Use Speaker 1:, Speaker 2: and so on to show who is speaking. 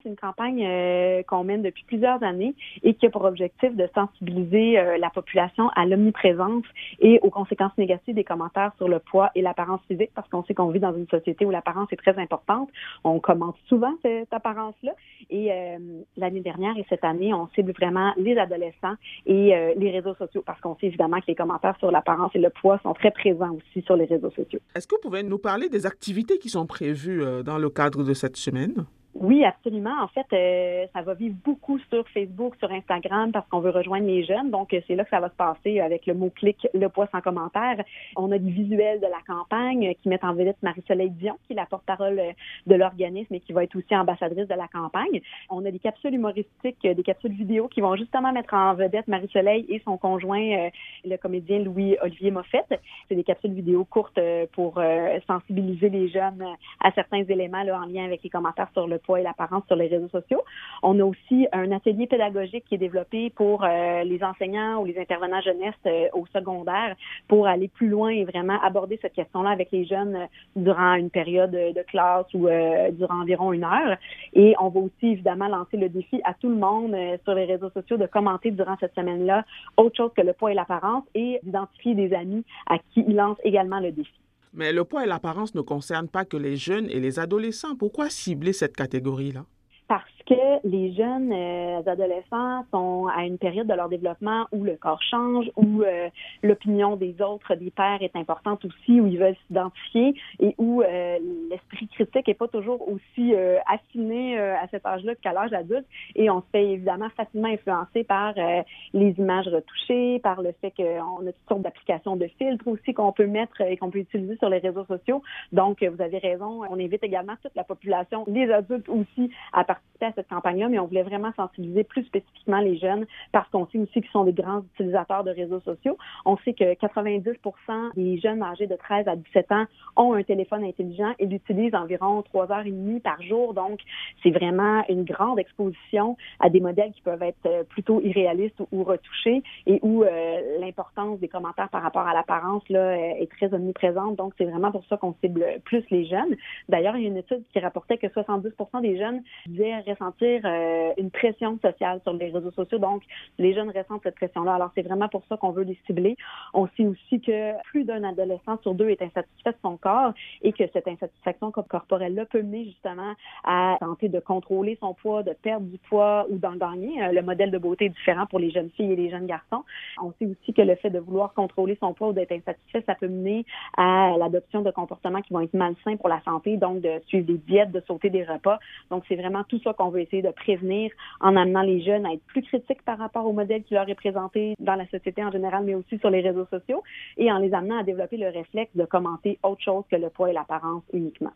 Speaker 1: C'est une campagne euh, qu'on mène depuis plusieurs années et qui a pour objectif de sensibiliser euh, la population à l'omniprésence et aux conséquences négatives des commentaires sur le poids et l'apparence physique parce qu'on sait qu'on vit dans une société où l'apparence est très importante. On commente souvent cette apparence-là et euh, l'année dernière et cette année, on cible vraiment les adolescents et les réseaux sociaux parce qu'on sait évidemment que les commentaires sur l'apparence et le poids sont très présents aussi sur les réseaux sociaux.
Speaker 2: Est-ce que vous pouvez nous parler des activités qui sont prévues dans le cadre de cette semaine?
Speaker 1: Oui, absolument. En fait, euh, ça va vivre beaucoup sur Facebook, sur Instagram, parce qu'on veut rejoindre les jeunes. Donc, c'est là que ça va se passer avec le mot-clic Le poids sans commentaire. On a des visuels de la campagne qui mettent en vedette Marie-Soleil Dion, qui est la porte-parole de l'organisme et qui va être aussi ambassadrice de la campagne. On a des capsules humoristiques, des capsules vidéo qui vont justement mettre en vedette Marie-Soleil et son conjoint, euh, le comédien Louis-Olivier Moffett. C'est des capsules vidéo courtes euh, pour sensibiliser les jeunes à certains éléments là, en lien avec les commentaires sur le et l'apparence sur les réseaux sociaux. On a aussi un atelier pédagogique qui est développé pour euh, les enseignants ou les intervenants jeunesse euh, au secondaire pour aller plus loin et vraiment aborder cette question-là avec les jeunes euh, durant une période de classe ou durant environ une heure. Et on va aussi évidemment lancer le défi à tout le monde sur les réseaux sociaux de commenter durant cette semaine-là autre chose que le poids et l'apparence et d'identifier des amis à qui ils lancent également le défi.
Speaker 2: Mais le poids et l'apparence ne concernent pas que les jeunes et les adolescents. Pourquoi cibler cette catégorie-là?
Speaker 1: Que les jeunes euh, adolescents sont à une période de leur développement où le corps change, où euh, l'opinion des autres, des pères est importante aussi, où ils veulent s'identifier et où euh, l'esprit critique est pas toujours aussi affiné à cet âge-là qu'à l'âge adulte. Et on se fait évidemment facilement influencer par les images retouchées, par le fait qu'on a toutes sortes d'applications de filtres aussi qu'on peut mettre et qu'on peut utiliser sur les réseaux sociaux. Donc, vous avez raison, on invite également toute la population, les adultes aussi, à participer à cette campagne-là, mais on voulait vraiment sensibiliser plus spécifiquement les jeunes parce qu'on sait aussi qu'ils sont des grands utilisateurs de réseaux sociaux. On sait que 90% des jeunes âgés de 13 à 17 ans ont un téléphone intelligent et l'utilisent environ trois heures et demie par jour. Donc, c'est vraiment une grande exposition à des modèles qui peuvent être euh, plutôt irréalistes ou, retouchés et où euh, l'importance des commentaires par rapport à l'apparence euh, est très omniprésente. Donc, c'est vraiment pour ça qu'on cible plus les jeunes. D'ailleurs, il y a une étude qui rapportait que 70 des jeunes disaient euh, une pression sociale sur les réseaux sociaux. Donc, les jeunes ressentent cette pression-là. Alors, c'est vraiment pour ça qu'on veut les cibler. On sait aussi que plus d'un adolescent sur deux est insatisfait de son corps et que cette insatisfaction corporelle-là peut mener justement à tenter de contrôler son poids, de perdre du poids ou d'en gagner. Euh, le modèle de beauté est différent pour les jeunes filles et les jeunes garçons. On sait aussi que le fait de vouloir contrôler son poids ou d'être insatisfait, ça peut mener à l'adoption de comportements qui vont être malsains pour la santé, donc de suivre des diètes, de sauter des repas. Donc, c'est vraiment tout ça qu'on essayer de prévenir en amenant les jeunes à être plus critiques par rapport au modèle qui leur est présenté dans la société en général, mais aussi sur les réseaux sociaux, et en les amenant à développer le réflexe de commenter autre chose que le poids et l'apparence uniquement.